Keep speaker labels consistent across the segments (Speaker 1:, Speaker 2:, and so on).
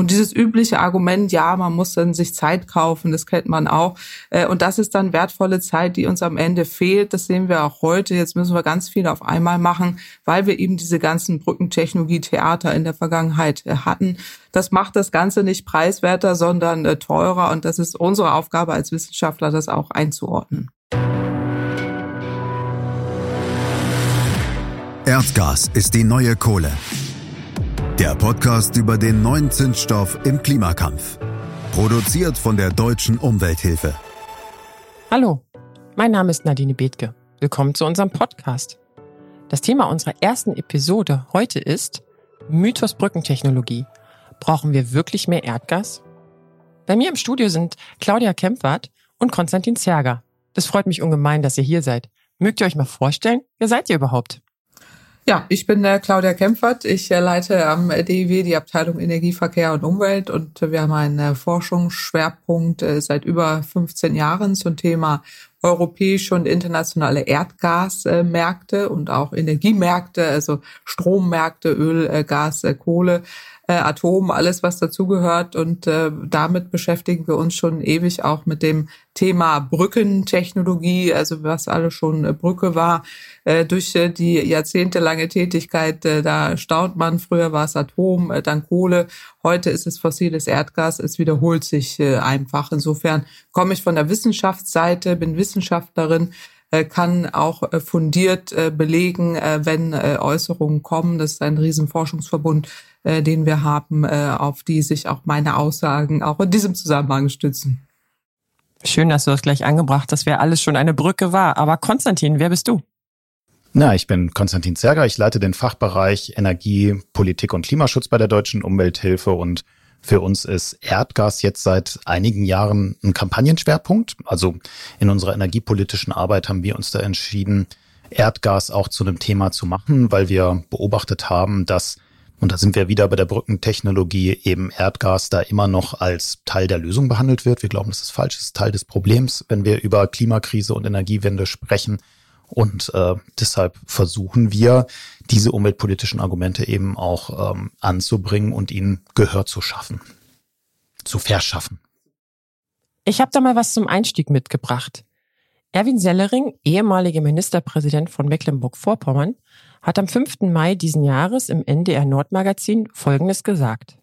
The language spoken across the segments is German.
Speaker 1: Und dieses übliche Argument, ja, man muss dann sich Zeit kaufen, das kennt man auch. Äh, und das ist dann wertvolle Zeit, die uns am Ende fehlt. Das sehen wir auch heute. Jetzt müssen wir ganz viel auf einmal machen, weil wir eben diese ganzen Brückentechnologie-Theater in der Vergangenheit äh, hatten. Das macht das Ganze nicht preiswerter, sondern äh, teurer. Und das ist unsere Aufgabe als Wissenschaftler, das auch einzuordnen.
Speaker 2: Erdgas ist die neue Kohle. Der Podcast über den neuen Zinsstoff im Klimakampf. Produziert von der Deutschen Umwelthilfe.
Speaker 3: Hallo, mein Name ist Nadine Bethke. Willkommen zu unserem Podcast. Das Thema unserer ersten Episode heute ist Mythos Brückentechnologie. Brauchen wir wirklich mehr Erdgas? Bei mir im Studio sind Claudia Kempfert und Konstantin Zerger. Das freut mich ungemein, dass ihr hier seid. Mögt ihr euch mal vorstellen, wer seid ihr überhaupt?
Speaker 1: Ja, ich bin äh, Claudia Kempfert. Ich äh, leite am DIW die Abteilung Energie, Verkehr und Umwelt und wir haben einen äh, Forschungsschwerpunkt äh, seit über 15 Jahren zum Thema europäische und internationale Erdgasmärkte und auch Energiemärkte, also Strommärkte, Öl, äh, Gas, äh, Kohle äh, Atom, alles was dazugehört. Und äh, damit beschäftigen wir uns schon ewig auch mit dem Thema Brückentechnologie, also was alles schon äh, Brücke war. Äh, durch äh, die jahrzehntelange Tätigkeit, äh, da staunt man, früher war es Atom, äh, dann Kohle, heute ist es fossiles Erdgas, es wiederholt sich äh, einfach. Insofern komme ich von der Wissenschaftsseite, bin Wissenschaftlerin, äh, kann auch äh, fundiert äh, belegen, wenn Äußerungen kommen. Das ist ein Riesenforschungsverbund, den wir haben, auf die sich auch meine Aussagen auch in diesem Zusammenhang stützen.
Speaker 3: Schön, dass du das gleich angebracht hast, wer alles schon eine Brücke war. Aber Konstantin, wer bist du?
Speaker 4: Na, ich bin Konstantin Zerger. Ich leite den Fachbereich Energie, Politik und Klimaschutz bei der Deutschen Umwelthilfe und für uns ist Erdgas jetzt seit einigen Jahren ein Kampagnenschwerpunkt. Also in unserer energiepolitischen Arbeit haben wir uns da entschieden, Erdgas auch zu einem Thema zu machen, weil wir beobachtet haben, dass, und da sind wir wieder bei der Brückentechnologie, eben Erdgas da immer noch als Teil der Lösung behandelt wird. Wir glauben, das ist falsch, das ist Teil des Problems, wenn wir über Klimakrise und Energiewende sprechen. Und äh, deshalb versuchen wir, diese umweltpolitischen Argumente eben auch ähm, anzubringen und ihnen Gehör zu schaffen, zu verschaffen.
Speaker 3: Ich habe da mal was zum Einstieg mitgebracht. Erwin Sellering, ehemaliger Ministerpräsident von Mecklenburg-Vorpommern, hat am 5. Mai diesen Jahres im NDR Nordmagazin Folgendes gesagt.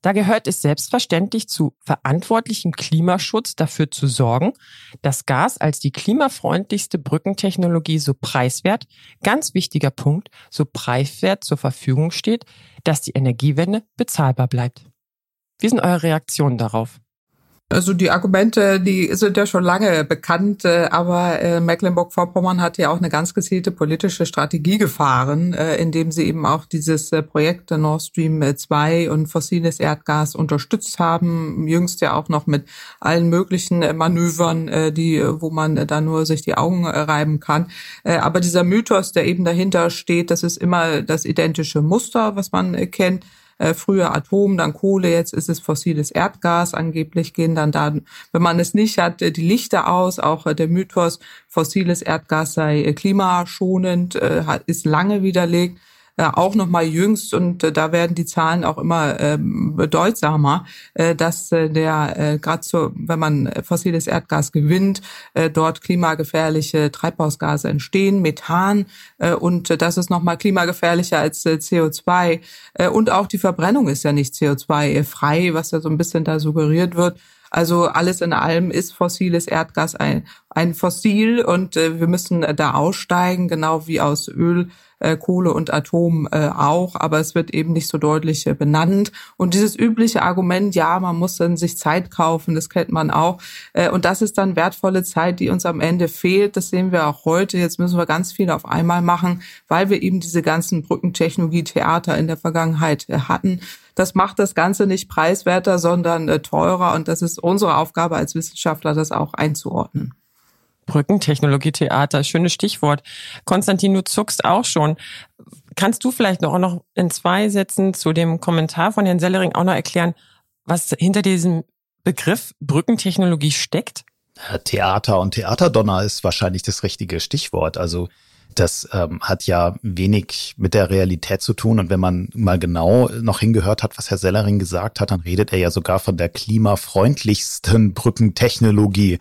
Speaker 3: Da gehört es selbstverständlich zu verantwortlichem Klimaschutz dafür zu sorgen, dass Gas als die klimafreundlichste Brückentechnologie so preiswert, ganz wichtiger Punkt, so preiswert zur Verfügung steht, dass die Energiewende bezahlbar bleibt. Wie sind eure Reaktionen darauf?
Speaker 1: Also die Argumente, die sind ja schon lange bekannt, äh, aber äh, Mecklenburg-Vorpommern hat ja auch eine ganz gezielte politische Strategie gefahren, äh, indem sie eben auch dieses Projekt Nord Stream 2 und fossiles Erdgas unterstützt haben. Jüngst ja auch noch mit allen möglichen Manövern, die, wo man da nur sich die Augen reiben kann. Aber dieser Mythos, der eben dahinter steht, das ist immer das identische Muster, was man kennt äh, früher Atom, dann Kohle, jetzt ist es fossiles Erdgas. Angeblich gehen dann da, wenn man es nicht hat, äh, die Lichter aus. Auch äh, der Mythos, fossiles Erdgas sei äh, klimaschonend, ist lange widerlegt äh, auch noch mal jüngst und äh, da werden die Zahlen auch immer äh, bedeutsamer, äh, dass äh, der äh, gerade so, wenn man fossiles Erdgas gewinnt, äh, dort klimagefährliche Treibhausgase entstehen, Methan äh, und äh, das ist noch mal klimagefährlicher als äh, CO2 äh, und auch die Verbrennung ist ja nicht CO2 frei, was ja so ein bisschen da suggeriert wird. Also alles in allem ist fossiles Erdgas ein, ein Fossil und äh, wir müssen da aussteigen, genau wie aus Öl äh, Kohle und Atom äh, auch, aber es wird eben nicht so deutlich äh, benannt. Und dieses übliche Argument, ja, man muss dann sich Zeit kaufen, das kennt man auch. Äh, und das ist dann wertvolle Zeit, die uns am Ende fehlt. Das sehen wir auch heute. Jetzt müssen wir ganz viel auf einmal machen, weil wir eben diese ganzen Brückentechnologie-Theater in der Vergangenheit äh, hatten. Das macht das Ganze nicht preiswerter, sondern äh, teurer. Und das ist unsere Aufgabe als Wissenschaftler, das auch einzuordnen.
Speaker 3: Brückentechnologie-Theater, schönes Stichwort. Konstantin, du zuckst auch schon. Kannst du vielleicht noch, noch in zwei Sätzen zu dem Kommentar von Herrn Sellering auch noch erklären, was hinter diesem Begriff Brückentechnologie steckt?
Speaker 4: Theater und Theaterdonner ist wahrscheinlich das richtige Stichwort. Also das ähm, hat ja wenig mit der Realität zu tun. Und wenn man mal genau noch hingehört hat, was Herr Sellering gesagt hat, dann redet er ja sogar von der klimafreundlichsten Brückentechnologie.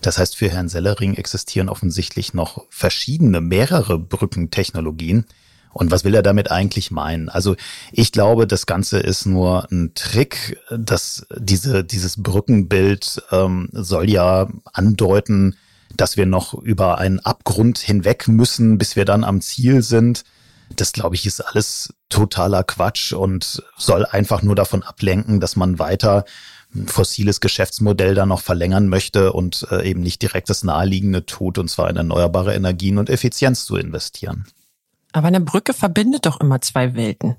Speaker 4: Das heißt, für Herrn Sellering existieren offensichtlich noch verschiedene, mehrere Brückentechnologien. Und was will er damit eigentlich meinen? Also ich glaube, das Ganze ist nur ein Trick, dass diese, dieses Brückenbild ähm, soll ja andeuten, dass wir noch über einen Abgrund hinweg müssen, bis wir dann am Ziel sind. Das glaube ich ist alles totaler Quatsch und soll einfach nur davon ablenken, dass man weiter fossiles Geschäftsmodell da noch verlängern möchte und äh, eben nicht direkt das Naheliegende tut, und zwar in erneuerbare Energien und Effizienz zu investieren.
Speaker 3: Aber eine Brücke verbindet doch immer zwei Welten.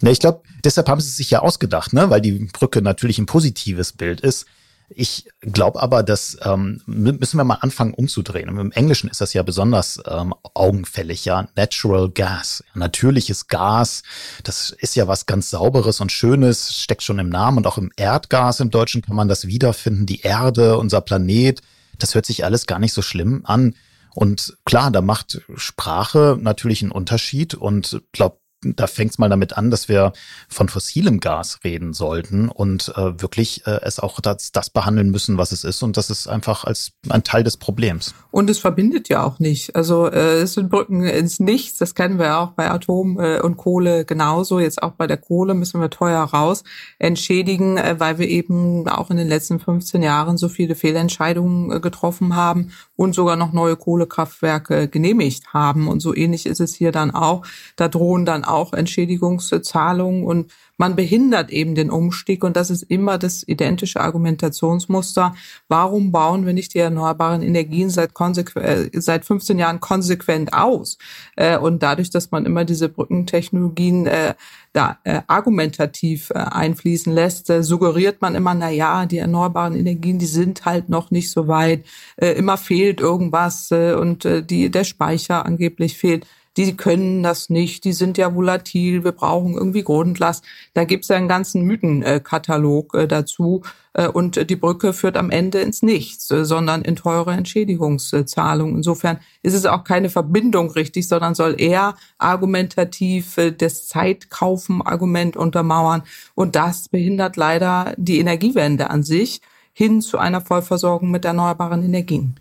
Speaker 4: Ne, ich glaube, deshalb haben sie sich ja ausgedacht, ne? weil die Brücke natürlich ein positives Bild ist. Ich glaube aber, dass ähm, müssen wir mal anfangen umzudrehen. Im Englischen ist das ja besonders ähm, augenfällig, ja. Natural Gas, natürliches Gas. Das ist ja was ganz Sauberes und Schönes, steckt schon im Namen und auch im Erdgas im Deutschen kann man das wiederfinden. Die Erde, unser Planet, das hört sich alles gar nicht so schlimm an. Und klar, da macht Sprache natürlich einen Unterschied und glaube, da fängt es mal damit an, dass wir von fossilem Gas reden sollten und äh, wirklich äh, es auch das, das behandeln müssen, was es ist. Und das ist einfach als ein Teil des Problems.
Speaker 1: Und es verbindet ja auch nicht. Also äh, es sind Brücken ins Nichts. Das kennen wir auch bei Atom äh, und Kohle genauso. Jetzt auch bei der Kohle müssen wir teuer raus entschädigen, äh, weil wir eben auch in den letzten 15 Jahren so viele Fehlentscheidungen äh, getroffen haben und sogar noch neue Kohlekraftwerke genehmigt haben. Und so ähnlich ist es hier dann auch. Da drohen dann auch Entschädigungszahlungen und man behindert eben den Umstieg und das ist immer das identische Argumentationsmuster. Warum bauen wir nicht die erneuerbaren Energien seit, äh, seit 15 Jahren konsequent aus? Äh, und dadurch, dass man immer diese Brückentechnologien äh, da äh, argumentativ äh, einfließen lässt, suggeriert man immer, na ja, die erneuerbaren Energien, die sind halt noch nicht so weit, immer fehlt irgendwas und die der Speicher angeblich fehlt die können das nicht, die sind ja volatil, wir brauchen irgendwie Grundlast. Da gibt's ja einen ganzen Mythenkatalog äh, dazu. Äh, und die Brücke führt am Ende ins Nichts, äh, sondern in teure Entschädigungszahlungen. Insofern ist es auch keine Verbindung richtig, sondern soll eher argumentativ das Zeitkaufen-Argument untermauern. Und das behindert leider die Energiewende an sich hin zu einer Vollversorgung mit erneuerbaren Energien.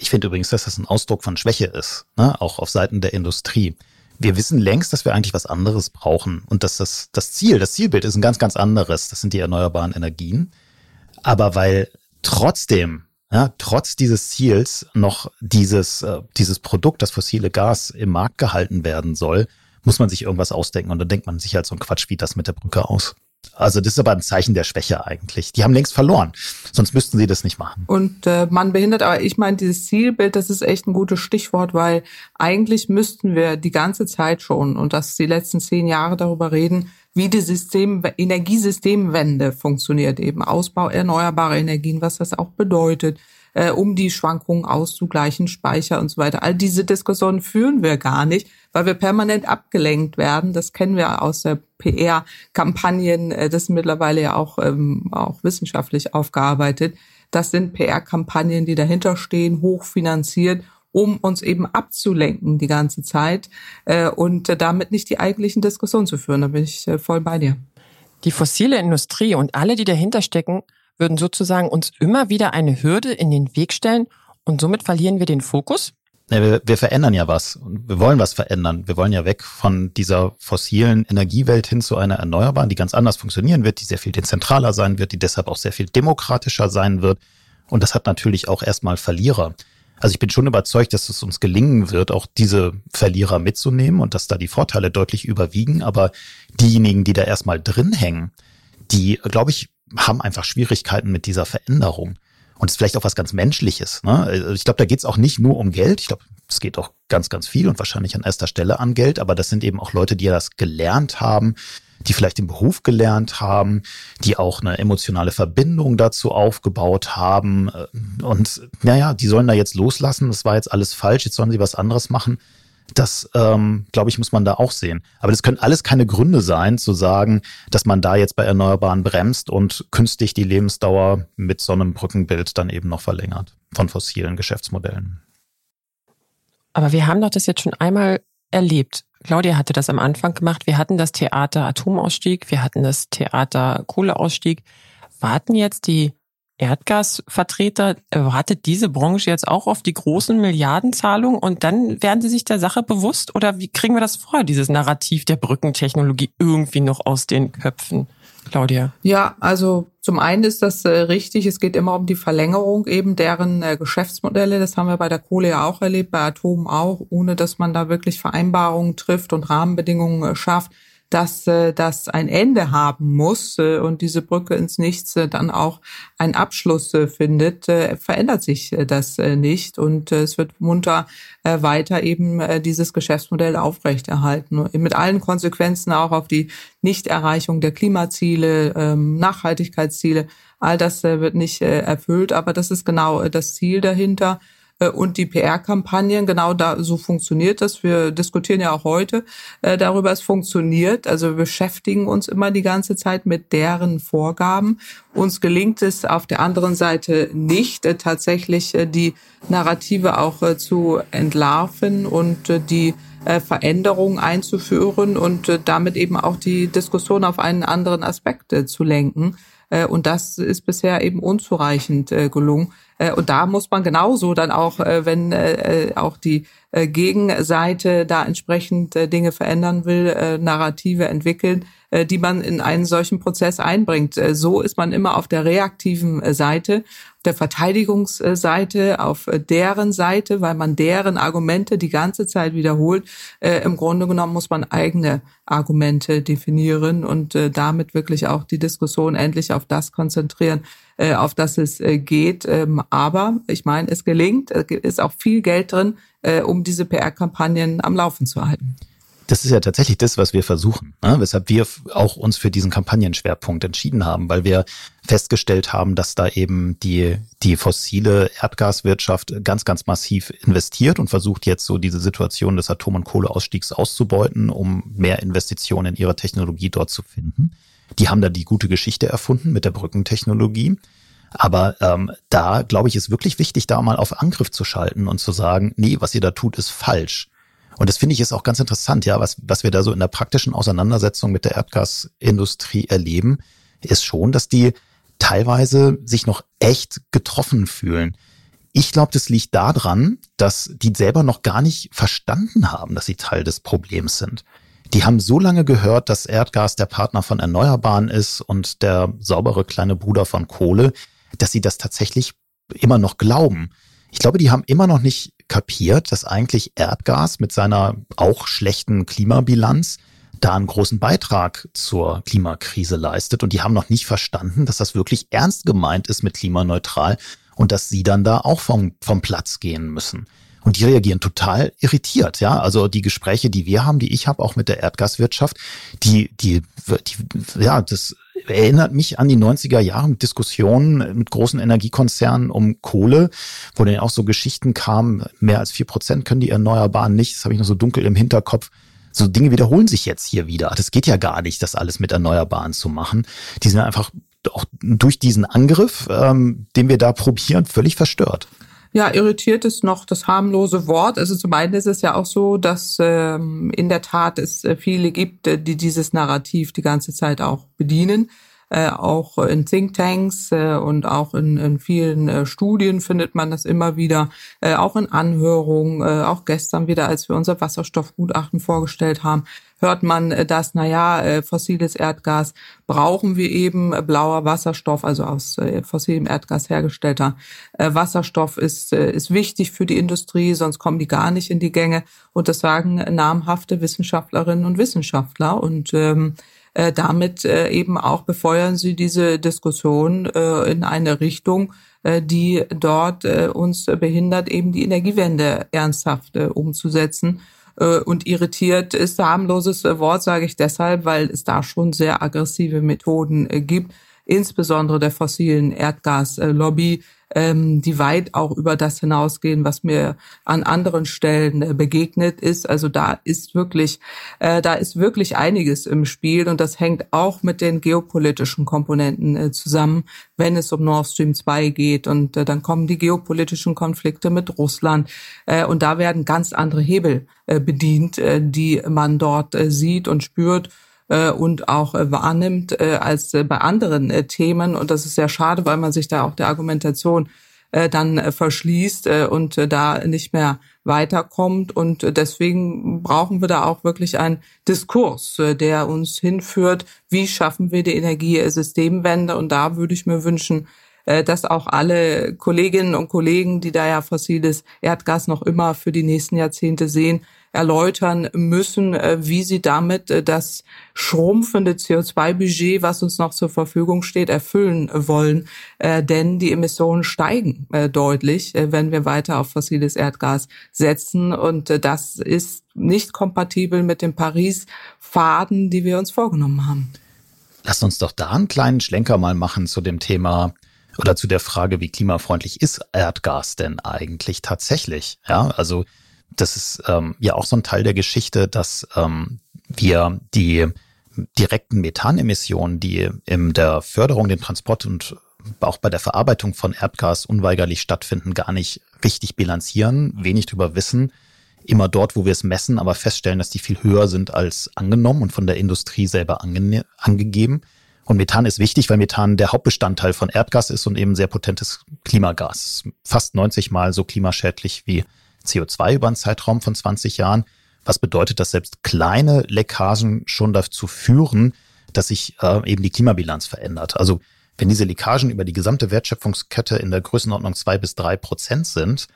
Speaker 4: Ich finde übrigens, dass das ein Ausdruck von Schwäche ist, ne? auch auf Seiten der Industrie. Wir wissen längst, dass wir eigentlich was anderes brauchen und dass das, das Ziel, das Zielbild ist ein ganz, ganz anderes. Das sind die erneuerbaren Energien. Aber weil trotzdem, ja, trotz dieses Ziels noch dieses, äh, dieses Produkt, das fossile Gas im Markt gehalten werden soll, muss man sich irgendwas ausdenken. Und dann denkt man sich halt so ein Quatsch wie das mit der Brücke aus. Also das ist aber ein Zeichen der Schwäche eigentlich. Die haben längst verloren, sonst müssten sie das nicht machen.
Speaker 1: Und äh, man behindert, aber ich meine, dieses Zielbild, das ist echt ein gutes Stichwort, weil eigentlich müssten wir die ganze Zeit schon, und das die letzten zehn Jahre darüber reden, wie die System, Energiesystemwende funktioniert, eben Ausbau erneuerbarer Energien, was das auch bedeutet, äh, um die Schwankungen auszugleichen, Speicher und so weiter. All diese Diskussionen führen wir gar nicht, weil wir permanent abgelenkt werden. Das kennen wir aus der PR-Kampagnen, äh, das ist mittlerweile ja auch, ähm, auch wissenschaftlich aufgearbeitet. Das sind PR-Kampagnen, die dahinter stehen, hochfinanziert um uns eben abzulenken die ganze Zeit äh, und damit nicht die eigentlichen Diskussionen zu führen. Da bin ich äh, voll bei dir.
Speaker 3: Die fossile Industrie und alle, die dahinter stecken, würden sozusagen uns immer wieder eine Hürde in den Weg stellen und somit verlieren wir den Fokus?
Speaker 4: Ja, wir, wir verändern ja was wir wollen was verändern. Wir wollen ja weg von dieser fossilen Energiewelt hin zu einer erneuerbaren, die ganz anders funktionieren wird, die sehr viel dezentraler sein wird, die deshalb auch sehr viel demokratischer sein wird. Und das hat natürlich auch erstmal Verlierer. Also ich bin schon überzeugt, dass es uns gelingen wird, auch diese Verlierer mitzunehmen und dass da die Vorteile deutlich überwiegen. Aber diejenigen, die da erstmal drin hängen, die, glaube ich, haben einfach Schwierigkeiten mit dieser Veränderung. Und es ist vielleicht auch was ganz Menschliches. Ne? Also ich glaube, da geht es auch nicht nur um Geld. Ich glaube, es geht auch ganz, ganz viel und wahrscheinlich an erster Stelle an Geld. Aber das sind eben auch Leute, die ja das gelernt haben, die vielleicht den Beruf gelernt haben, die auch eine emotionale Verbindung dazu aufgebaut haben. Und naja, die sollen da jetzt loslassen. Das war jetzt alles falsch. Jetzt sollen sie was anderes machen. Das, ähm, glaube ich, muss man da auch sehen. Aber das können alles keine Gründe sein, zu sagen, dass man da jetzt bei Erneuerbaren bremst und künstlich die Lebensdauer mit so einem Brückenbild dann eben noch verlängert von fossilen Geschäftsmodellen.
Speaker 3: Aber wir haben doch das jetzt schon einmal erlebt. Claudia hatte das am Anfang gemacht. Wir hatten das Theater Atomausstieg, wir hatten das Theater Kohleausstieg. Warten jetzt die Erdgasvertreter, wartet diese Branche jetzt auch auf die großen Milliardenzahlungen und dann werden sie sich der Sache bewusst? Oder wie kriegen wir das vor, dieses Narrativ der Brückentechnologie irgendwie noch aus den Köpfen? Claudia?
Speaker 1: Ja, also zum einen ist das äh, richtig. Es geht immer um die Verlängerung eben deren äh, Geschäftsmodelle. Das haben wir bei der Kohle ja auch erlebt, bei Atom auch, ohne dass man da wirklich Vereinbarungen trifft und Rahmenbedingungen äh, schafft dass äh, das ein Ende haben muss äh, und diese Brücke ins Nichts äh, dann auch einen Abschluss äh, findet, äh, verändert sich äh, das äh, nicht und äh, es wird munter äh, weiter eben äh, dieses Geschäftsmodell aufrechterhalten. Mit allen Konsequenzen auch auf die Nichterreichung der Klimaziele, ähm, Nachhaltigkeitsziele. All das äh, wird nicht äh, erfüllt, aber das ist genau äh, das Ziel dahinter äh, und die PR-Kampagnen. Genau da so funktioniert das. Wir diskutieren ja auch heute äh, darüber, es funktioniert. Also wir beschäftigen uns immer die ganze Zeit mit deren Vorgaben. Uns gelingt es auf der anderen Seite nicht, äh, tatsächlich äh, die Narrative auch äh, zu entlarven und äh, die Veränderungen einzuführen und damit eben auch die Diskussion auf einen anderen Aspekt zu lenken. Und das ist bisher eben unzureichend gelungen. Äh, und da muss man genauso dann auch, äh, wenn äh, auch die Gegenseite da entsprechend Dinge verändern will, Narrative entwickeln, die man in einen solchen Prozess einbringt. So ist man immer auf der reaktiven Seite, der Verteidigungsseite, auf deren Seite, weil man deren Argumente die ganze Zeit wiederholt. Im Grunde genommen muss man eigene Argumente definieren und damit wirklich auch die Diskussion endlich auf das konzentrieren, äh, auf das es äh, geht. Ähm, aber ich meine, es gelingt, es ist auch viel Geld drin, äh, um diese PR-Kampagnen am Laufen zu halten.
Speaker 4: Das ist ja tatsächlich das, was wir versuchen, ne? weshalb wir auch uns für diesen Kampagnenschwerpunkt entschieden haben, weil wir festgestellt haben, dass da eben die, die fossile Erdgaswirtschaft ganz, ganz massiv investiert und versucht jetzt so diese Situation des Atom- und Kohleausstiegs auszubeuten, um mehr Investitionen in ihre Technologie dort zu finden. Die haben da die gute Geschichte erfunden mit der Brückentechnologie. Aber ähm, da, glaube ich, ist wirklich wichtig, da mal auf Angriff zu schalten und zu sagen, nee, was ihr da tut, ist falsch. Und das finde ich ist auch ganz interessant, ja, was, was wir da so in der praktischen Auseinandersetzung mit der Erdgasindustrie erleben, ist schon, dass die teilweise sich noch echt getroffen fühlen. Ich glaube, das liegt daran, dass die selber noch gar nicht verstanden haben, dass sie Teil des Problems sind die haben so lange gehört, dass Erdgas der Partner von Erneuerbaren ist und der saubere kleine Bruder von Kohle, dass sie das tatsächlich immer noch glauben. Ich glaube, die haben immer noch nicht kapiert, dass eigentlich Erdgas mit seiner auch schlechten Klimabilanz da einen großen Beitrag zur Klimakrise leistet. Und die haben noch nicht verstanden, dass das wirklich ernst gemeint ist mit klimaneutral und dass sie dann da auch vom, vom Platz gehen müssen. Und die reagieren total irritiert, ja. Also die Gespräche, die wir haben, die ich habe, auch mit der Erdgaswirtschaft, die, die, die, ja, das erinnert mich an die 90er Jahre mit Diskussionen mit großen Energiekonzernen um Kohle, wo dann auch so Geschichten kamen, mehr als vier Prozent können die Erneuerbaren nicht. Das habe ich noch so dunkel im Hinterkopf. So Dinge wiederholen sich jetzt hier wieder. Das geht ja gar nicht, das alles mit Erneuerbaren zu machen. Die sind einfach auch durch diesen Angriff, ähm, den wir da probieren, völlig verstört.
Speaker 1: Ja, irritiert ist noch das harmlose Wort. Also zum einen ist es ja auch so, dass ähm, in der Tat es äh, viele gibt, äh, die dieses Narrativ die ganze Zeit auch bedienen. Äh, auch in Thinktanks äh, und auch in, in vielen äh, Studien findet man das immer wieder, auch in Anhörungen, auch gestern wieder, als wir unser Wasserstoffgutachten vorgestellt haben, hört man, äh, dass, naja, äh, fossiles Erdgas brauchen wir eben, blauer Wasserstoff, also aus fossilem Erdgas hergestellter Wasserstoff ist, ist wichtig für die Industrie, sonst kommen die gar nicht in die Gänge. Und das sagen namhafte Wissenschaftlerinnen und Wissenschaftler. Und ähm, äh, damit äh, eben auch befeuern sie diese Diskussion äh, in eine Richtung, äh, die dort äh, uns behindert, eben die Energiewende ernsthaft äh, umzusetzen. Äh, und irritiert ist harmloses Wort, sage ich deshalb, weil es da schon sehr aggressive Methoden äh, gibt insbesondere der fossilen Erdgaslobby, ähm, die weit auch über das hinausgehen, was mir an anderen Stellen äh, begegnet ist. Also da ist wirklich, äh, da ist wirklich einiges im Spiel und das hängt auch mit den geopolitischen Komponenten äh, zusammen, wenn es um Nord Stream 2 geht und äh, dann kommen die geopolitischen Konflikte mit Russland äh, und da werden ganz andere Hebel bedient, äh, die man dort sieht und spürt äh, und auch äh, wahrnimmt äh, als bei anderen Themen. Und das ist sehr schade, weil man sich da auch der Argumentation dann verschließt und da nicht mehr weiterkommt. Und deswegen brauchen wir da auch wirklich einen Diskurs, der uns hinführt, wie schaffen wir die Energiesystemwende. Und da würde ich mir wünschen, dass auch alle Kolleginnen und Kollegen, die da ja fossiles Erdgas noch immer für die nächsten Jahrzehnte sehen, erläutern müssen, äh, wie sie damit äh, das schrumpfende CO2-Budget, was uns noch zur Verfügung steht, erfüllen wollen. Äh, denn die Emissionen steigen deutlich, wenn wir weiter auf fossiles Erdgas setzen. Und das ist nicht kompatibel mit dem Paris-Faden, die wir uns vorgenommen haben.
Speaker 4: Lass uns doch da einen kleinen Schlenker mal machen zu dem Thema oder zu der Frage, wie klimafreundlich ist Erdgas denn eigentlich tatsächlich? Ja, also das ist ähm, ja auch so ein Teil der Geschichte, dass ähm, wir die direkten Methanemissionen, die in der Förderung, den Transport und auch bei der Verarbeitung von Erdgas unweigerlich stattfinden, gar nicht richtig bilanzieren, wenig drüber wissen. Immer dort, wo wir es messen, aber feststellen, dass die viel höher sind als angenommen und von der Industrie selber ange angegeben. Und Methan ist wichtig, weil Methan der Hauptbestandteil von Erdgas ist und eben sehr potentes Klimagas. Fast 90 Mal so klimaschädlich wie CO2 über einen Zeitraum von 20 Jahren. Was bedeutet, dass selbst kleine Leckagen schon dazu führen, dass sich äh, eben die Klimabilanz verändert. Also wenn diese Leckagen über die gesamte Wertschöpfungskette in der Größenordnung zwei bis drei Prozent sind,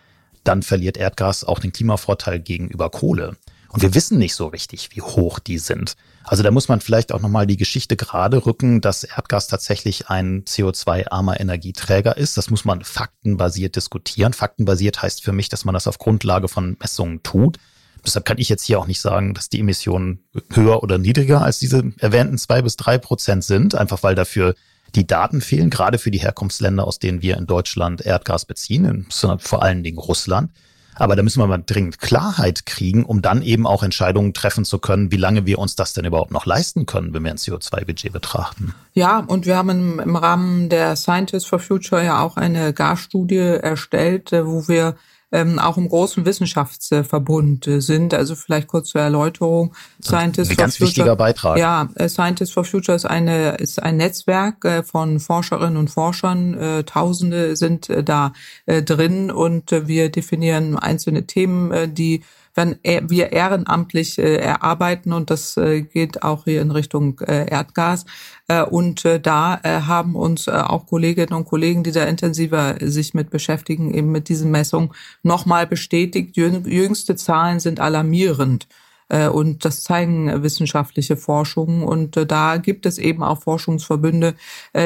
Speaker 4: dann verliert Erdgas auch den Klimavorteil gegenüber Kohle. Und wir wissen nicht so richtig, wie hoch die sind. Also da muss man vielleicht auch nochmal die Geschichte gerade rücken, dass Erdgas tatsächlich ein CO2-armer Energieträger ist. Das muss man faktenbasiert diskutieren. Faktenbasiert heißt für mich, dass man das auf Grundlage von Messungen tut. Deshalb kann ich jetzt hier auch nicht sagen, dass die Emissionen höher oder niedriger als diese erwähnten zwei bis drei Prozent sind, einfach weil dafür die Daten fehlen, gerade für die Herkunftsländer, aus denen wir in Deutschland Erdgas beziehen, vor allen Dingen Russland. Aber da müssen wir mal dringend Klarheit kriegen, um dann eben auch Entscheidungen treffen zu können, wie lange wir uns das denn überhaupt noch leisten können, wenn wir ein CO2-Budget betrachten.
Speaker 1: Ja, und wir haben im, Rahmen der Scientists for Future ja auch eine Gasstudie erstellt, äh, wo wir ähm, auch im großen Wissenschaftsverbund äh, sind. Also vielleicht kurz zur Erläuterung.
Speaker 4: Scientists ein ganz for Future, wichtiger Beitrag.
Speaker 1: Ja, äh, Scientists for Future ist eine ist ein Netzwerk äh, von Forscherinnen und Forschern. Äh, Tausende sind da äh, drin und wir definieren einzelne Themen, die wenn wir ehrenamtlich äh, erarbeiten und das äh, geht auch hier in Richtung äh, Erdgas. Äh, und äh, da äh, haben uns äh, auch Kolleginnen und Kollegen, die da intensiver sich mit beschäftigen, eben mit diesen Messungen nochmal bestätigt. Jüngste Zahlen sind alarmierend. Äh, und das zeigen wissenschaftliche Forschungen. Und äh, da gibt es eben auch Forschungsverbünde,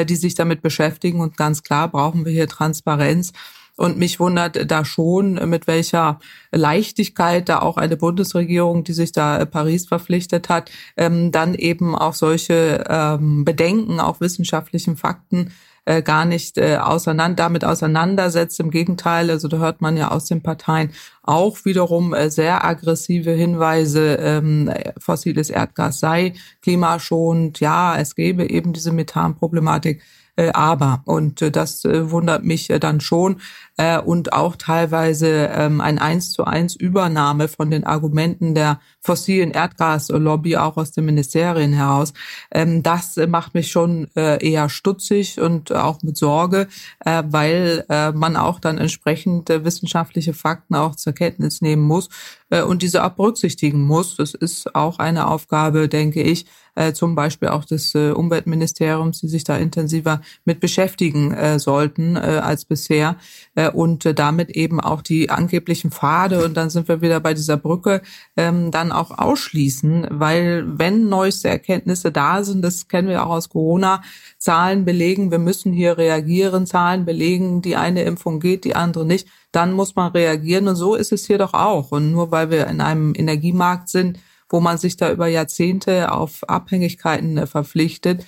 Speaker 1: die sich damit beschäftigen. Und ganz klar brauchen wir hier Transparenz. Und mich wundert da schon, mit welcher Leichtigkeit da auch eine Bundesregierung, die sich da Paris verpflichtet hat, ähm, dann eben auch solche ähm, Bedenken, auch wissenschaftlichen Fakten äh, gar nicht äh, auseinander, damit auseinandersetzt. Im Gegenteil, also da hört man ja aus den Parteien auch wiederum äh, sehr aggressive Hinweise, ähm, fossiles Erdgas sei klimaschonend. Ja, es gäbe eben diese Methanproblematik äh, aber. Und äh, das äh, wundert mich äh, dann schon. Äh, und auch teilweise ähm, ein eins zu eins Übernahme von den Argumenten der fossilen Erdgaslobby auch aus den Ministerien heraus. Ähm, das äh, macht mich schon äh, eher stutzig und auch mit Sorge, äh, weil äh, man auch dann entsprechend äh, wissenschaftliche Fakten auch zur Kenntnis nehmen muss äh, und diese auch berücksichtigen muss. Das ist auch eine Aufgabe, denke ich, äh, zum Beispiel auch des äh, Umweltministeriums, die sich da intensiver mit beschäftigen äh, sollten äh, als bisher. Äh, und äh, damit eben auch die angeblichen Pfade. Und dann sind wir wieder bei dieser Brücke ähm, dann auch ausschließen, weil wenn neueste Erkenntnisse da sind, das kennen wir auch aus Corona, Zahlen belegen, wir müssen hier reagieren, Zahlen belegen, die eine Impfung geht, die andere nicht, dann muss man reagieren. Und so ist es hier doch auch. Und nur weil wir in einem Energiemarkt sind, wo man sich da über Jahrzehnte auf Abhängigkeiten äh, verpflichtet,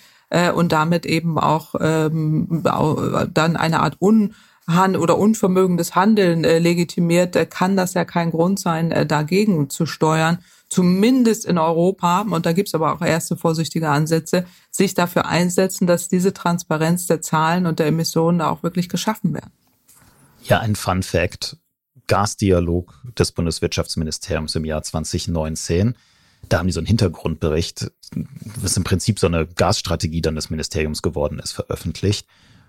Speaker 1: und damit eben auch ähm, dann eine Art un oder unvermögendes Handeln äh, legitimiert, äh, kann das ja kein Grund sein, äh, dagegen zu steuern. Zumindest in Europa, und da gibt's aber auch erste vorsichtige Ansätze, sich dafür einsetzen, dass diese Transparenz der Zahlen und der Emissionen auch wirklich geschaffen werden.
Speaker 4: Ja, ein Fun Fact. Gasdialog des Bundeswirtschaftsministeriums im Jahr 2019. Da haben die so einen Hintergrundbericht, was im Prinzip so eine Gasstrategie dann des Ministeriums geworden ist, veröffentlicht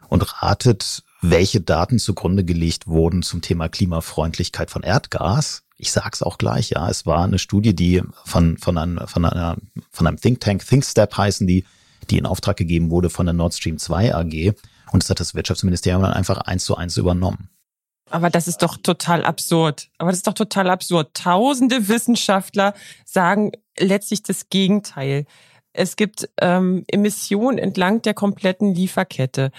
Speaker 4: und ratet, welche Daten zugrunde gelegt wurden zum Thema Klimafreundlichkeit von Erdgas. Ich sag's auch gleich, ja, es war eine Studie, die von, von, einem, von, einer, von einem Think Tank, ThinkStep heißen die, die in Auftrag gegeben wurde von der Nord Stream 2 AG. Und das hat das Wirtschaftsministerium dann einfach eins zu eins übernommen.
Speaker 3: Aber das ist doch total absurd. Aber das ist doch total absurd. Tausende Wissenschaftler sagen letztlich das Gegenteil. Es gibt ähm, Emissionen entlang der kompletten Lieferkette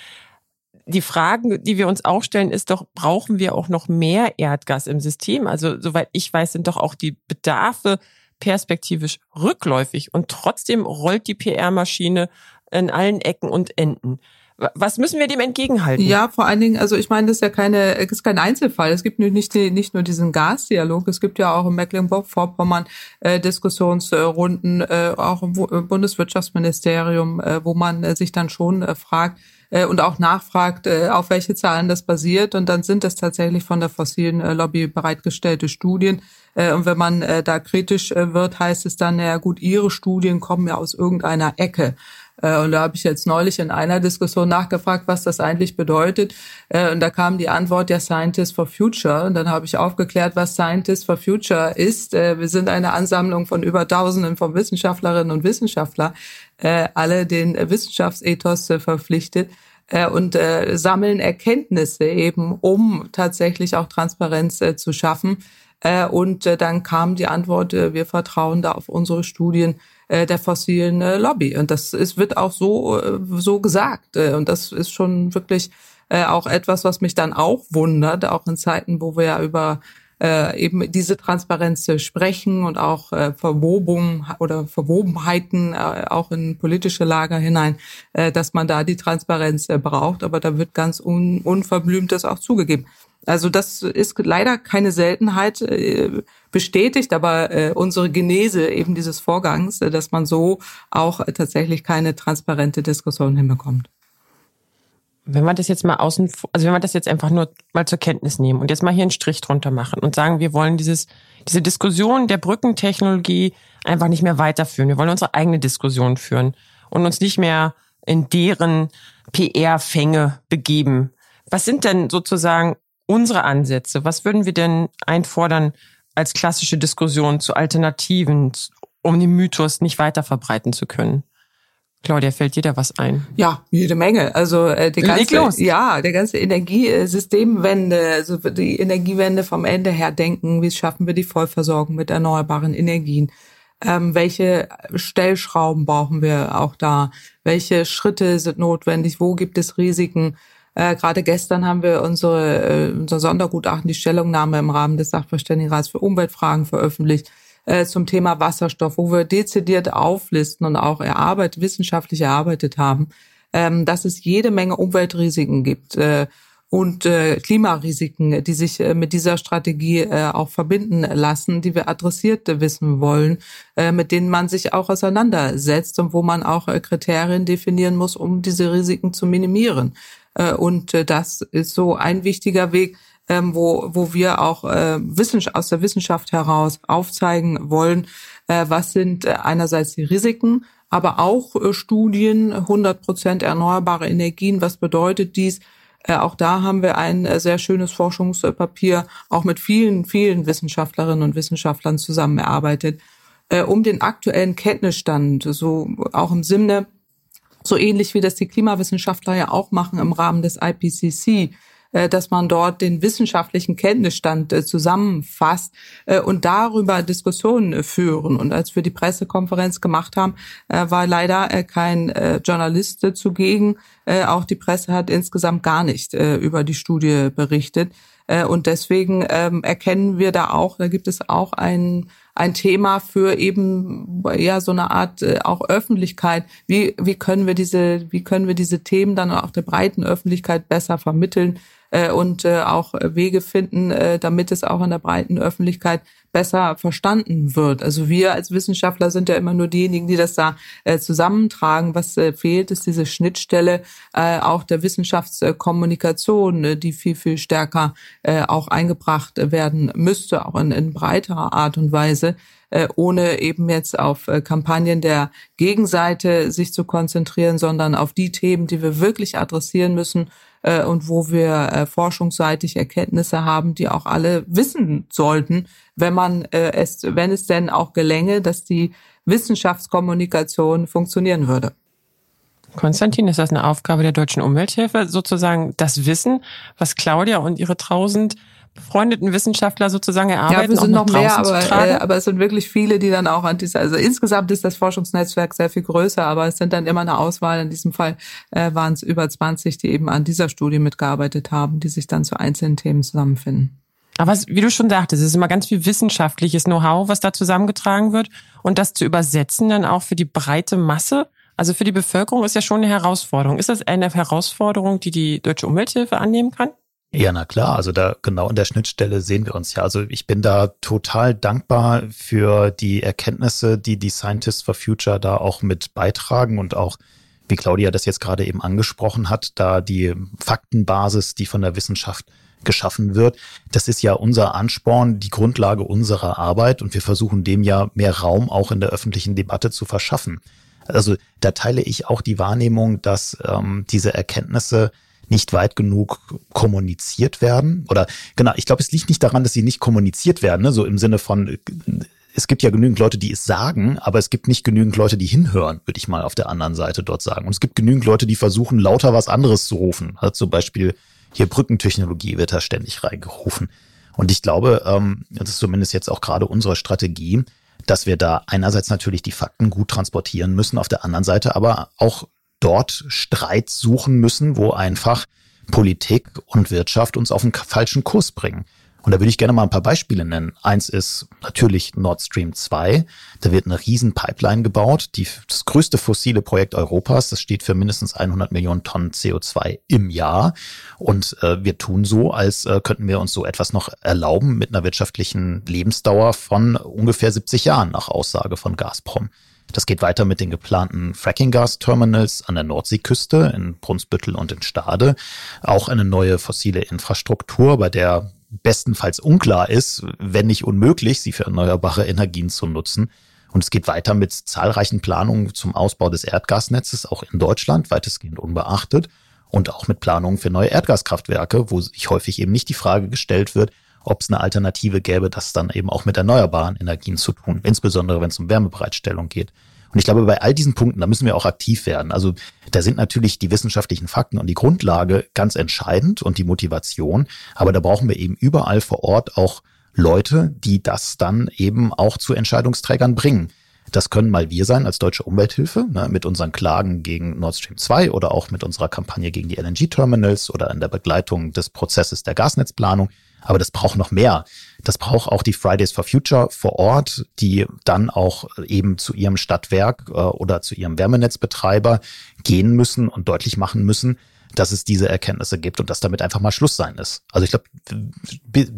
Speaker 3: die Fragen, die wir uns auch stellen, ist doch, brauchen wir auch noch mehr Erdgas im System? Also, soweit ich weiß, sind doch auch die Bedarfe perspektivisch rückläufig und trotzdem rollt die PR-Maschine in allen Ecken und Enden. Was müssen wir dem entgegenhalten?
Speaker 1: Ja, vor allen Dingen, also ich meine, das ist ja keine, es ist kein Einzelfall. Es gibt nicht, nicht nur diesen Gasdialog, es gibt ja auch in Mecklenburg-Vorpommern äh, Diskussionsrunden, äh, auch im Bundeswirtschaftsministerium, äh, wo man äh, sich dann schon äh, fragt, äh, und auch nachfragt, äh, auf welche Zahlen das basiert. Und dann sind es tatsächlich von der fossilen äh, Lobby bereitgestellte Studien. Äh, und wenn man äh, da kritisch äh, wird, heißt es dann, naja gut, Ihre Studien kommen ja aus irgendeiner Ecke. Äh, und da habe ich jetzt neulich in einer Diskussion nachgefragt, was das eigentlich bedeutet. Äh, und da kam die Antwort, ja, Scientists for Future. Und dann habe ich aufgeklärt, was Scientists for Future ist. Äh, wir sind eine Ansammlung von über Tausenden von Wissenschaftlerinnen und Wissenschaftlern, alle den Wissenschaftsethos verpflichtet und sammeln Erkenntnisse eben, um tatsächlich auch Transparenz zu schaffen. und dann kam die Antwort, wir vertrauen da auf unsere Studien äh, der fossilen äh, Lobby. Und das ist, wird auch so, äh, so gesagt. Äh, und das ist schon wirklich äh, auch etwas, was mich dann auch wundert, auch in Zeiten, wo wir ja über äh, eben diese Transparenz sprechen und auch äh, Verwobung oder Verwobenheiten äh, auch in politische Lager hinein, äh, dass man da die Transparenz äh, braucht. Aber da wird ganz un unverblümt das auch zugegeben. Also das ist leider keine Seltenheit, äh, bestätigt aber äh, unsere Genese eben dieses Vorgangs, äh, dass man so auch tatsächlich keine transparente Diskussion hinbekommt.
Speaker 3: Wenn wir das jetzt mal außen, also wenn wir das jetzt einfach nur mal zur Kenntnis nehmen und jetzt mal hier einen Strich drunter machen und sagen, wir wollen dieses, diese Diskussion der Brückentechnologie einfach nicht mehr weiterführen. Wir wollen unsere eigene Diskussion führen und uns nicht mehr in deren PR-Fänge begeben. Was sind denn sozusagen unsere Ansätze? Was würden wir denn einfordern als klassische Diskussion zu Alternativen, um den Mythos nicht weiter verbreiten zu können? Claudia, fällt dir da was ein?
Speaker 1: Ja, jede Menge. Also äh, die ganze, ja, der ganze Energiesystemwende, also die Energiewende vom Ende her denken, wie schaffen wir die Vollversorgung mit erneuerbaren Energien? Ähm, welche Stellschrauben brauchen wir auch da? Welche Schritte sind notwendig? Wo gibt es Risiken? Äh, Gerade gestern haben wir unsere, äh, unser Sondergutachten, die Stellungnahme im Rahmen des Sachverständigenrats für Umweltfragen veröffentlicht äh, zum Thema Wasserstoff, wo wir dezidiert auflisten und auch erarbeitet, wissenschaftlich erarbeitet haben, ähm, dass es jede Menge Umweltrisiken gibt. Äh, und äh, Klimarisiken, die sich äh, mit dieser Strategie äh, auch verbinden lassen, die wir adressiert wissen wollen, äh, mit denen man sich auch auseinandersetzt und wo man auch äh, Kriterien definieren muss, um diese Risiken zu minimieren. Äh, und äh, das ist so ein wichtiger Weg, ähm, wo, wo wir auch äh, aus der Wissenschaft heraus aufzeigen wollen, was sind einerseits die Risiken, aber auch Studien, 100 Prozent erneuerbare Energien, was bedeutet dies? Auch da haben wir ein sehr schönes Forschungspapier, auch mit vielen, vielen Wissenschaftlerinnen und Wissenschaftlern zusammen erarbeitet, äh, um den aktuellen Kenntnisstand, so auch im Sinne so ähnlich wie das die Klimawissenschaftler ja auch machen im Rahmen des IPCC, äh, dass man dort den wissenschaftlichen Kenntnisstand äh, zusammenfasst äh, und darüber Diskussionen führen. Und als wir die Pressekonferenz gemacht haben, war leider kein Journalist zugegen. Auch die Presse hat insgesamt gar nicht über die Studie berichtet. Und deswegen ähm, erkennen wir da auch, da gibt es auch ein ein Thema für eben ja so eine Art äh, auch Öffentlichkeit. Wie wie können wir diese wie können wir diese Themen dann auch der breiten Öffentlichkeit besser vermitteln äh, und äh, auch Wege finden, äh, damit es auch in der breiten Öffentlichkeit besser verstanden wird. Also wir als Wissenschaftler sind ja immer nur diejenigen, die das da äh, zusammentragen. Was äh, fehlt, ist diese Schnittstelle äh, auch der Wissenschaftskommunikation, äh, die viel, viel stärker äh, auch eingebracht werden müsste, auch in, in breiterer Art und Weise äh, ohne eben jetzt auf äh, Kampagnen der Gegenseite sich zu konzentrieren, sondern auf die Themen, die wir wirklich adressieren müssen äh, und wo wir äh, forschungsseitig Erkenntnisse haben, die auch alle wissen sollten, wenn man äh, es, wenn es denn auch gelänge, dass die Wissenschaftskommunikation funktionieren würde.
Speaker 3: Konstantin, ist das eine Aufgabe der deutschen Umwelthilfe, sozusagen das Wissen, was Claudia und ihre tausend befreundeten Wissenschaftler sozusagen erarbeiten?
Speaker 1: Ja, wir sind noch mehr, aber, äh, aber es sind wirklich viele, die dann auch an dieser, also insgesamt ist das Forschungsnetzwerk sehr viel größer, aber es sind dann immer eine Auswahl. In diesem Fall äh, waren es über 20, die eben an dieser Studie mitgearbeitet haben, die sich dann zu einzelnen Themen zusammenfinden.
Speaker 3: Aber wie du schon sagtest, es ist immer ganz viel wissenschaftliches Know-how, was da zusammengetragen wird. Und das zu übersetzen dann auch für die breite Masse, also für die Bevölkerung, ist ja schon eine Herausforderung. Ist das eine Herausforderung, die die Deutsche Umwelthilfe annehmen kann?
Speaker 4: Ja, na klar. Also da genau an der Schnittstelle sehen wir uns ja. Also ich bin da total dankbar für die Erkenntnisse, die die Scientists for Future da auch mit beitragen und auch wie Claudia das jetzt gerade eben angesprochen hat, da die Faktenbasis, die von der Wissenschaft geschaffen wird. Das ist ja unser Ansporn, die Grundlage unserer Arbeit und wir versuchen dem ja mehr Raum auch in der öffentlichen Debatte zu verschaffen. Also da teile ich auch die Wahrnehmung, dass ähm, diese Erkenntnisse nicht weit genug kommuniziert werden. Oder genau, ich glaube, es liegt nicht daran, dass sie nicht kommuniziert werden, ne? so im Sinne von, es gibt ja genügend Leute, die es sagen, aber es gibt nicht genügend Leute, die hinhören, würde ich mal auf der anderen Seite dort sagen. Und es gibt genügend Leute, die versuchen, lauter was anderes zu rufen. Also zum Beispiel hier Brückentechnologie wird da ständig reingerufen. Und ich glaube, ähm, das ist zumindest jetzt auch gerade unsere Strategie, dass wir da einerseits natürlich die Fakten gut transportieren müssen, auf der anderen Seite aber auch dort Streit suchen müssen, wo einfach Politik und Wirtschaft uns auf den falschen Kurs bringen. Und da würde ich gerne mal ein paar Beispiele nennen. Eins ist natürlich Nord Stream 2. Da wird eine riesen Pipeline gebaut. Die, das größte fossile Projekt Europas. Das steht für mindestens 100 Millionen Tonnen CO2 im Jahr. Und äh, wir tun so, als äh, könnten wir uns so etwas noch erlauben mit einer wirtschaftlichen Lebensdauer von ungefähr 70 Jahren nach Aussage von Gazprom. Das geht weiter mit den geplanten Fracking-Gas-Terminals an der Nordseeküste in Brunsbüttel und in Stade. Auch eine neue fossile Infrastruktur, bei der bestenfalls unklar ist, wenn nicht unmöglich, sie für erneuerbare Energien zu nutzen. Und es geht weiter mit zahlreichen Planungen zum Ausbau des Erdgasnetzes, auch in Deutschland, weitestgehend unbeachtet. Und auch mit Planungen für neue Erdgaskraftwerke, wo sich häufig eben nicht die Frage gestellt wird, ob es eine Alternative gäbe, das dann eben auch mit erneuerbaren Energien zu tun, insbesondere wenn es um Wärmebereitstellung geht. Und ich glaube, bei all diesen Punkten, da müssen wir auch aktiv werden. Also da sind natürlich die wissenschaftlichen Fakten und die Grundlage ganz entscheidend und die Motivation. Aber da brauchen wir eben überall vor Ort auch Leute, die das dann eben auch zu Entscheidungsträgern bringen. Das können mal wir sein als Deutsche Umwelthilfe ne, mit unseren Klagen gegen Nord Stream 2 oder auch mit unserer Kampagne gegen die LNG-Terminals oder in der Begleitung des Prozesses der Gasnetzplanung. Aber das braucht noch mehr. Das braucht auch die Fridays for Future vor Ort, die dann auch eben zu ihrem Stadtwerk äh, oder zu ihrem Wärmenetzbetreiber gehen müssen und deutlich machen müssen, dass es diese Erkenntnisse gibt und dass damit einfach mal Schluss sein ist. Also ich glaube,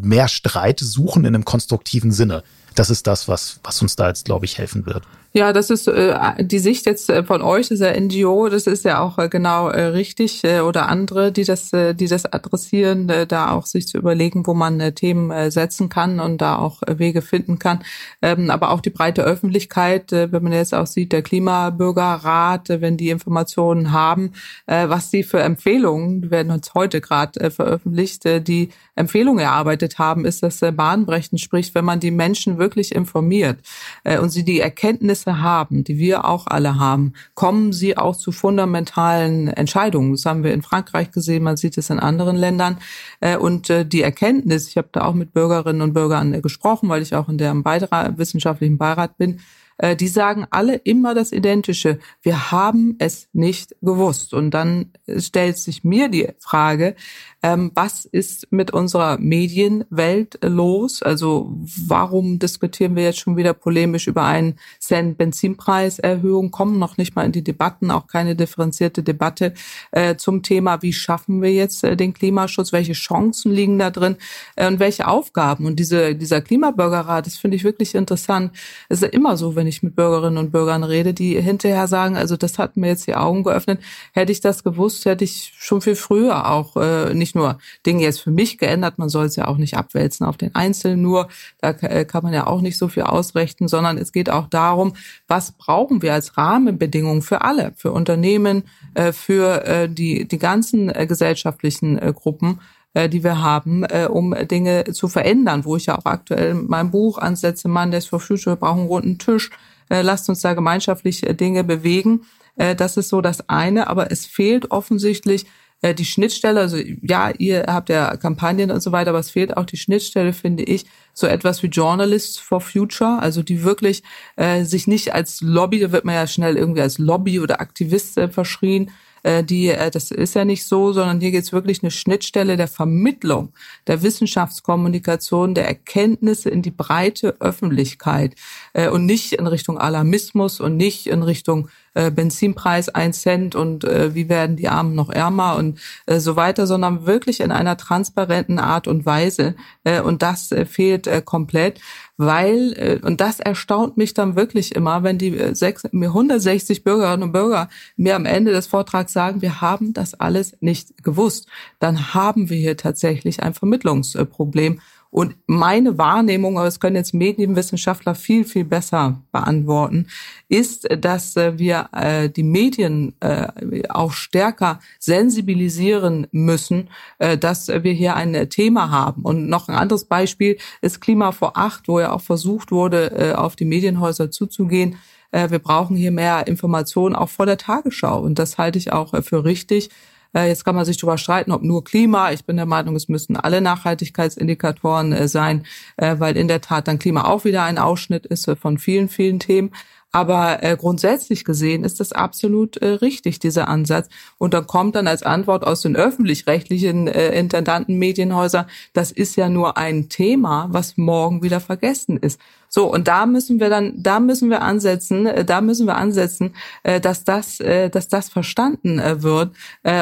Speaker 4: mehr Streit suchen in einem konstruktiven Sinne. Das ist das, was, was uns da jetzt, glaube ich, helfen wird.
Speaker 1: Ja, das ist äh, die Sicht jetzt äh, von euch, dieser NGO, das ist ja auch äh, genau äh, richtig äh, oder andere, die das, äh, die das adressieren, äh, da auch sich zu überlegen, wo man äh, Themen äh, setzen kann und da auch äh, Wege finden kann. Ähm, aber auch die breite Öffentlichkeit, äh, wenn man jetzt auch sieht, der Klimabürgerrat, äh, wenn die Informationen haben, äh, was die für Empfehlungen, die werden uns heute gerade äh, veröffentlicht, äh, die Empfehlungen erarbeitet haben, ist das äh, bahnbrechend, sprich, wenn man die Menschen wirklich informiert äh, und sie die Erkenntnisse Erkenntnisse haben, die wir auch alle haben, kommen sie auch zu fundamentalen Entscheidungen. Das haben wir in Frankreich gesehen, man sieht es in anderen Ländern. Äh, und äh, die Erkenntnis, ich habe da auch mit Bürgerinnen und Bürgern gesprochen, weil ich auch in der Beirat, wissenschaftlichen Beirat bin, äh, die sagen alle immer das Identische. Wir haben es nicht gewusst. Und dann stellt sich mir die Frage, ähm, was ist mit unserer Medienwelt los? Also warum diskutieren wir jetzt schon wieder polemisch über einen Cent Benzinpreiserhöhung? Kommen noch nicht mal in die Debatten, auch keine differenzierte Debatte äh, zum Thema, wie schaffen wir jetzt äh, den Klimaschutz? Welche Chancen liegen da drin? Äh, und welche Aufgaben? Und diese, dieser Klimabürgerrat, das finde ich wirklich interessant. Es ist immer so, wenn ich mit Bürgerinnen und Bürgern rede, die hinterher sagen, also das hat mir jetzt die Augen geöffnet. Hätte ich das gewusst, hätte ich schon viel früher auch äh, nicht nicht nur Dinge jetzt für mich geändert, man soll es ja auch nicht abwälzen auf den Einzelnen nur, da äh, kann man ja auch nicht so viel ausrichten, sondern es geht auch darum, was brauchen wir als Rahmenbedingungen für alle, für Unternehmen, äh, für äh, die, die ganzen gesellschaftlichen Gruppen, die wir haben, um Dinge zu verändern, wo ich ja auch aktuell mein Buch ansetze, Mondays for Future, wir brauchen einen runden Tisch, lasst uns da gemeinschaftlich Dinge bewegen. Das ist so das eine, aber es fehlt offensichtlich äh, die Schnittstelle, also ja, ihr habt ja Kampagnen und so weiter, aber es fehlt auch die Schnittstelle, finde ich, so etwas wie Journalists for Future, also die wirklich äh, sich nicht als Lobby, da wird man ja schnell irgendwie als Lobby oder Aktivist äh, verschrien, äh, die, äh, das ist ja nicht so, sondern hier geht es wirklich eine Schnittstelle der Vermittlung, der Wissenschaftskommunikation, der Erkenntnisse in die breite Öffentlichkeit äh, und nicht in Richtung Alarmismus und nicht in Richtung äh, Benzinpreis ein Cent und äh, wie werden die Armen noch ärmer und äh, so weiter, sondern wirklich in einer transparenten Art und Weise. Äh, und das äh, fehlt äh, komplett, weil, äh, und das erstaunt mich dann wirklich immer, wenn die äh, sechs, mir 160 Bürgerinnen und Bürger mir am Ende des Vortrags sagen, wir haben das alles nicht gewusst, dann haben wir hier tatsächlich ein Vermittlungsproblem. Und meine Wahrnehmung, aber das können jetzt Medienwissenschaftler viel, viel besser beantworten, ist, dass äh, wir äh, die Medien äh, auch stärker sensibilisieren müssen, dass wir hier ein Thema haben. Und noch ein anderes Beispiel ist Klima vor acht, wo ja auch versucht wurde, auf die Medienhäuser zuzugehen. Wir brauchen hier mehr Informationen auch vor der Tagesschau. Und das halte ich auch für richtig. Äh, jetzt kann man sich darüber streiten, ob nur Klima. Ich bin der Meinung, es müssten alle Nachhaltigkeitsindikatoren äh, sein, äh, weil in der Tat dann Klima auch wieder ein Ausschnitt ist von vielen, vielen Themen. Aber grundsätzlich gesehen ist das absolut richtig, dieser Ansatz. Und dann kommt dann als Antwort aus den öffentlich-rechtlichen äh, Intendanten Medienhäusern, das ist ja nur ein Thema, was morgen wieder vergessen ist. So, und da müssen wir dann, da müssen wir ansetzen, äh, da müssen wir ansetzen, äh, dass das, äh, dass das verstanden wird.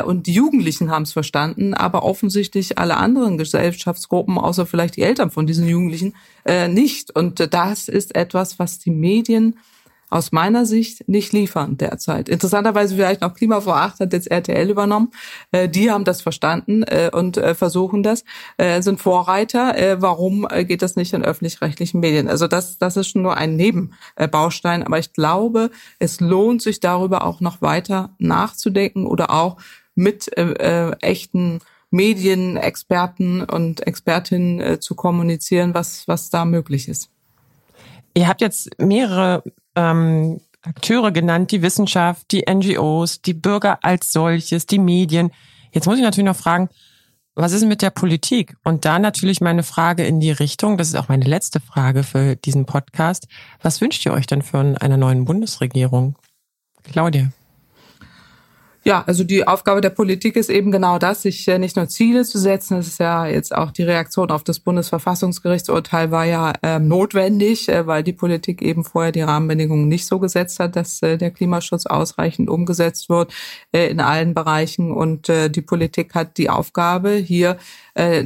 Speaker 1: Und die Jugendlichen haben es verstanden, aber offensichtlich alle anderen Gesellschaftsgruppen, außer vielleicht die Eltern von diesen Jugendlichen, nicht. Und das ist etwas, was die Medien aus meiner Sicht nicht liefern derzeit. Interessanterweise vielleicht noch Klima vor acht hat jetzt RTL übernommen. Äh, die haben das verstanden äh, und äh, versuchen das, sind Vorreiter. Warum geht das nicht in öffentlich-rechtlichen Medien? Also das, das ist schon nur ein Nebenbaustein. Aber ich glaube, es lohnt sich darüber auch noch weiter nachzudenken oder auch mit echten Medienexperten und Expertinnen zu kommunizieren, was, was da möglich ist.
Speaker 3: Ihr habt jetzt mehrere ähm, Akteure genannt, die Wissenschaft, die NGOs, die Bürger als solches, die Medien. Jetzt muss ich natürlich noch fragen, was ist mit der Politik? Und da natürlich meine Frage in die Richtung, das ist auch meine letzte Frage für diesen Podcast. Was wünscht ihr euch denn von einer neuen Bundesregierung? Claudia.
Speaker 1: Ja, also die Aufgabe der Politik ist eben genau das, sich äh, nicht nur Ziele zu setzen. Das ist ja jetzt auch die Reaktion auf das Bundesverfassungsgerichtsurteil war ja äh, notwendig, äh, weil die Politik eben vorher die Rahmenbedingungen nicht so gesetzt hat, dass äh, der Klimaschutz ausreichend umgesetzt wird äh, in allen Bereichen. Und äh, die Politik hat die Aufgabe, hier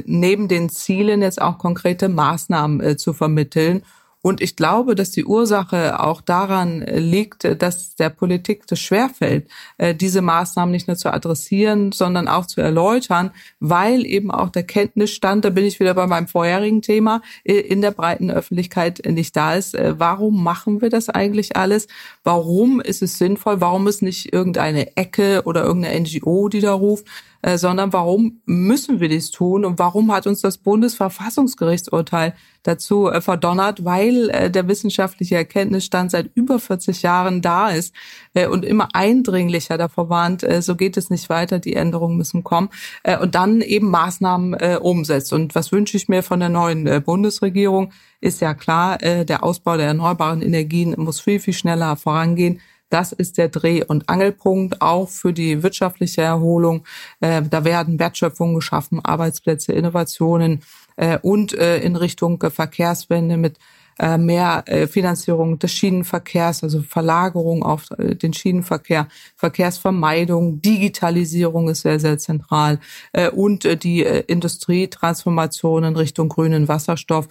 Speaker 1: neben den Zielen jetzt auch konkrete Maßnahmen zu vermitteln und ich glaube, dass die Ursache auch daran liegt, dass der Politik das schwerfällt, äh, diese Maßnahmen nicht nur zu adressieren, sondern auch zu erläutern, weil eben auch der Kenntnisstand, da bin ich wieder bei meinem vorherigen Thema, äh, in der breiten Öffentlichkeit nicht da ist. Äh, warum machen wir das eigentlich alles? Warum ist es sinnvoll? Warum ist nicht irgendeine Ecke oder irgendeine NGO, die da ruft? Äh, sondern warum müssen wir dies tun und warum hat uns das Bundesverfassungsgerichtsurteil dazu äh, verdonnert, weil äh, der wissenschaftliche Erkenntnisstand seit über 40 Jahren da ist und immer eindringlicher davor warnt, so geht es nicht weiter, die Änderungen müssen kommen und dann eben Maßnahmen umsetzt. Und was wünsche ich mir von der neuen Bundesregierung? Ist ja klar, der Ausbau der erneuerbaren Energien muss viel, viel schneller vorangehen. Das ist der Dreh- und Angelpunkt auch für die wirtschaftliche Erholung. Äh, da werden Wertschöpfungen geschaffen, Arbeitsplätze, Innovationen äh, und äh, in Richtung Verkehrswende mit äh, mehr äh, Finanzierung des Schienenverkehrs, also Verlagerung auf äh, den Schienenverkehr, Verkehrsvermeidung, Digitalisierung ist sehr, sehr zentral und die Industrietransformation in Richtung grünen Wasserstoff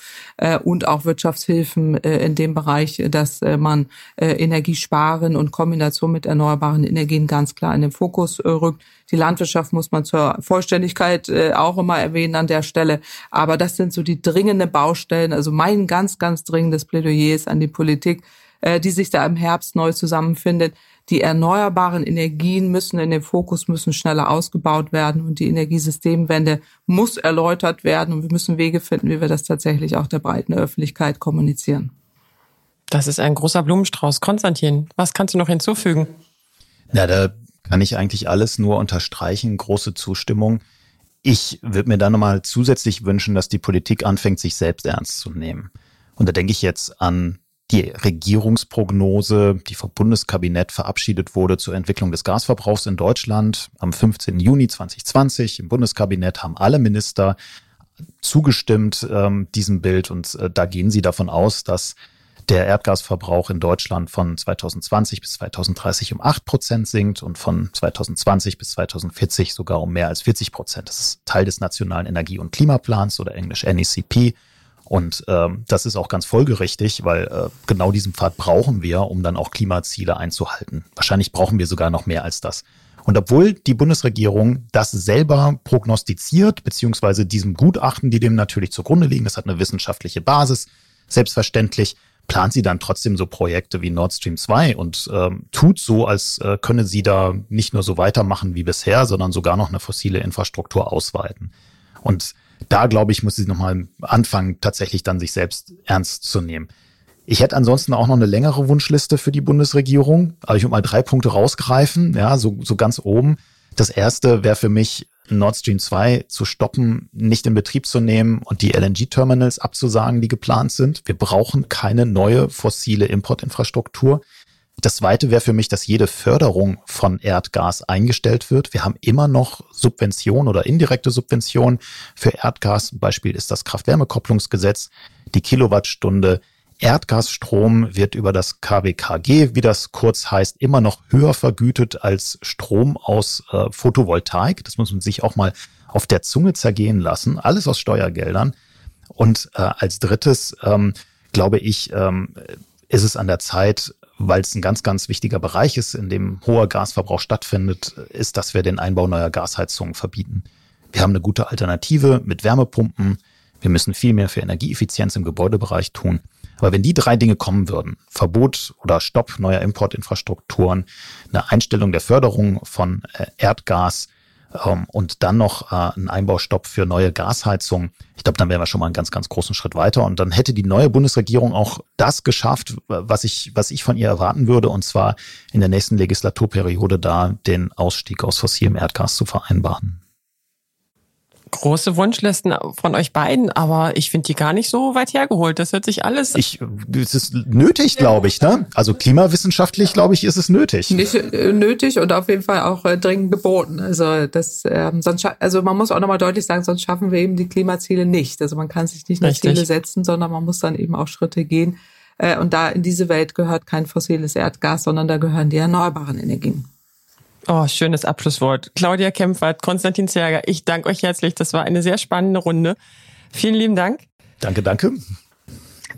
Speaker 1: und auch Wirtschaftshilfen in dem Bereich, dass man Energiesparen und Kombination mit erneuerbaren Energien ganz klar in den Fokus rückt. Die Landwirtschaft muss man zur Vollständigkeit äh, auch immer erwähnen an der Stelle. Aber das sind so die dringenden Baustellen. Also mein ganz, ganz dringendes Plädoyer ist an die Politik, äh, die sich da im Herbst neu zusammenfindet. Die erneuerbaren Energien müssen in den Fokus, müssen schneller ausgebaut werden und die Energiesystemwende muss erläutert werden und wir müssen Wege finden, wie wir das tatsächlich auch der breiten Öffentlichkeit kommunizieren.
Speaker 3: Das ist ein großer Blumenstrauß. Konstantin, was kannst du noch hinzufügen?
Speaker 4: Na, da kann ich eigentlich alles nur unterstreichen. Große Zustimmung. Ich würde mir dann nochmal zusätzlich wünschen, dass die Politik anfängt, sich selbst ernst zu nehmen. Und da denke ich jetzt an die Regierungsprognose, die vom Bundeskabinett verabschiedet wurde zur Entwicklung des Gasverbrauchs in Deutschland am 15. Juni 2020. Im Bundeskabinett haben alle Minister zugestimmt ähm, diesem Bild und äh, da gehen sie davon aus, dass der Erdgasverbrauch in Deutschland von 2020 bis 2030 um 8 Prozent sinkt und von 2020 bis 2040 sogar um mehr als 40 Prozent. Das ist Teil des Nationalen Energie- und Klimaplans oder englisch NECP. Und ähm, das ist auch ganz folgerichtig, weil äh, genau diesen Pfad brauchen wir, um dann auch Klimaziele einzuhalten. Wahrscheinlich brauchen wir sogar noch mehr als das. Und obwohl die Bundesregierung das selber prognostiziert, beziehungsweise diesem Gutachten, die dem natürlich zugrunde liegen, das hat eine wissenschaftliche Basis, selbstverständlich, plant sie dann trotzdem so Projekte wie Nord Stream 2 und ähm, tut so, als äh, könne sie da nicht nur so weitermachen wie bisher, sondern sogar noch eine fossile Infrastruktur ausweiten. Und da, glaube ich, muss sie nochmal anfangen, tatsächlich dann sich selbst ernst zu nehmen. Ich hätte ansonsten auch noch eine längere Wunschliste für die Bundesregierung, aber ich würde mal drei Punkte rausgreifen, ja, so, so ganz oben. Das erste wäre für mich Nord Stream 2 zu stoppen, nicht in Betrieb zu nehmen und die LNG-Terminals abzusagen, die geplant sind. Wir brauchen keine neue fossile Importinfrastruktur. Das zweite wäre für mich, dass jede Förderung von Erdgas eingestellt wird. Wir haben immer noch Subventionen oder indirekte Subventionen für Erdgas. Ein Beispiel ist das Kraft-Wärme-Kopplungsgesetz. Die Kilowattstunde Erdgasstrom wird über das KWKG, wie das kurz heißt, immer noch höher vergütet als Strom aus äh, Photovoltaik. Das muss man sich auch mal auf der Zunge zergehen lassen. Alles aus Steuergeldern. Und äh, als drittes ähm, glaube ich, ähm, ist es an der Zeit, weil es ein ganz, ganz wichtiger Bereich ist, in dem hoher Gasverbrauch stattfindet, ist, dass wir den Einbau neuer Gasheizungen verbieten. Wir haben eine gute Alternative mit Wärmepumpen. Wir müssen viel mehr für Energieeffizienz im Gebäudebereich tun. Aber wenn die drei Dinge kommen würden, Verbot oder Stopp neuer Importinfrastrukturen, eine Einstellung der Förderung von äh, Erdgas ähm, und dann noch äh, ein Einbaustopp für neue Gasheizungen, ich glaube, dann wären wir schon mal einen ganz, ganz großen Schritt weiter. Und dann hätte die neue Bundesregierung auch das geschafft, was ich, was ich von ihr erwarten würde, und zwar in der nächsten Legislaturperiode da den Ausstieg aus fossilem Erdgas zu vereinbaren
Speaker 3: große Wunschlisten von euch beiden, aber ich finde die gar nicht so weit hergeholt. Das hört sich alles.
Speaker 4: Ich, es ist nötig, glaube ich, ne? Also klimawissenschaftlich, glaube ich, ist es nötig.
Speaker 1: Nicht äh, nötig und auf jeden Fall auch äh, dringend geboten. Also das, ähm, sonst, also man muss auch nochmal deutlich sagen, sonst schaffen wir eben die Klimaziele nicht. Also man kann sich nicht nur Richtig. Ziele setzen, sondern man muss dann eben auch Schritte gehen. Äh, und da in diese Welt gehört kein fossiles Erdgas, sondern da gehören die erneuerbaren Energien.
Speaker 3: Oh, schönes Abschlusswort. Claudia Kempfert, Konstantin Zerger, ich danke euch herzlich. Das war eine sehr spannende Runde. Vielen lieben Dank.
Speaker 4: Danke, danke.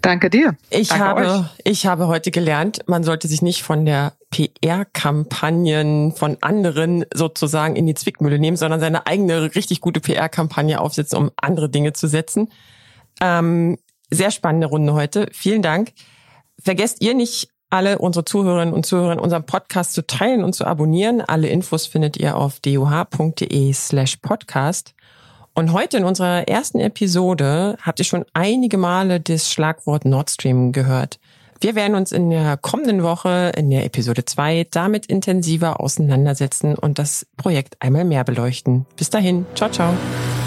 Speaker 1: Danke dir.
Speaker 3: Ich
Speaker 1: danke
Speaker 3: habe, euch. ich habe heute gelernt, man sollte sich nicht von der PR-Kampagnen von anderen sozusagen in die Zwickmühle nehmen, sondern seine eigene richtig gute PR-Kampagne aufsetzen, um andere Dinge zu setzen. Ähm, sehr spannende Runde heute. Vielen Dank. Vergesst ihr nicht, alle unsere Zuhörerinnen und Zuhörer unseren Podcast zu teilen und zu abonnieren. Alle Infos findet ihr auf duh.de slash podcast. Und heute in unserer ersten Episode habt ihr schon einige Male das Schlagwort Nord Stream gehört. Wir werden uns in der kommenden Woche, in der Episode 2, damit intensiver auseinandersetzen und das Projekt einmal mehr beleuchten. Bis dahin, ciao, ciao.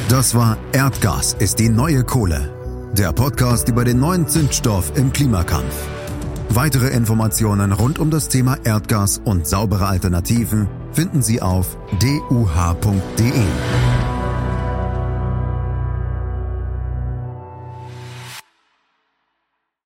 Speaker 2: Das war Erdgas ist die neue Kohle. Der Podcast über den neuen Zündstoff im Klimakampf. Weitere Informationen rund um das Thema Erdgas und saubere Alternativen finden Sie auf duh.de.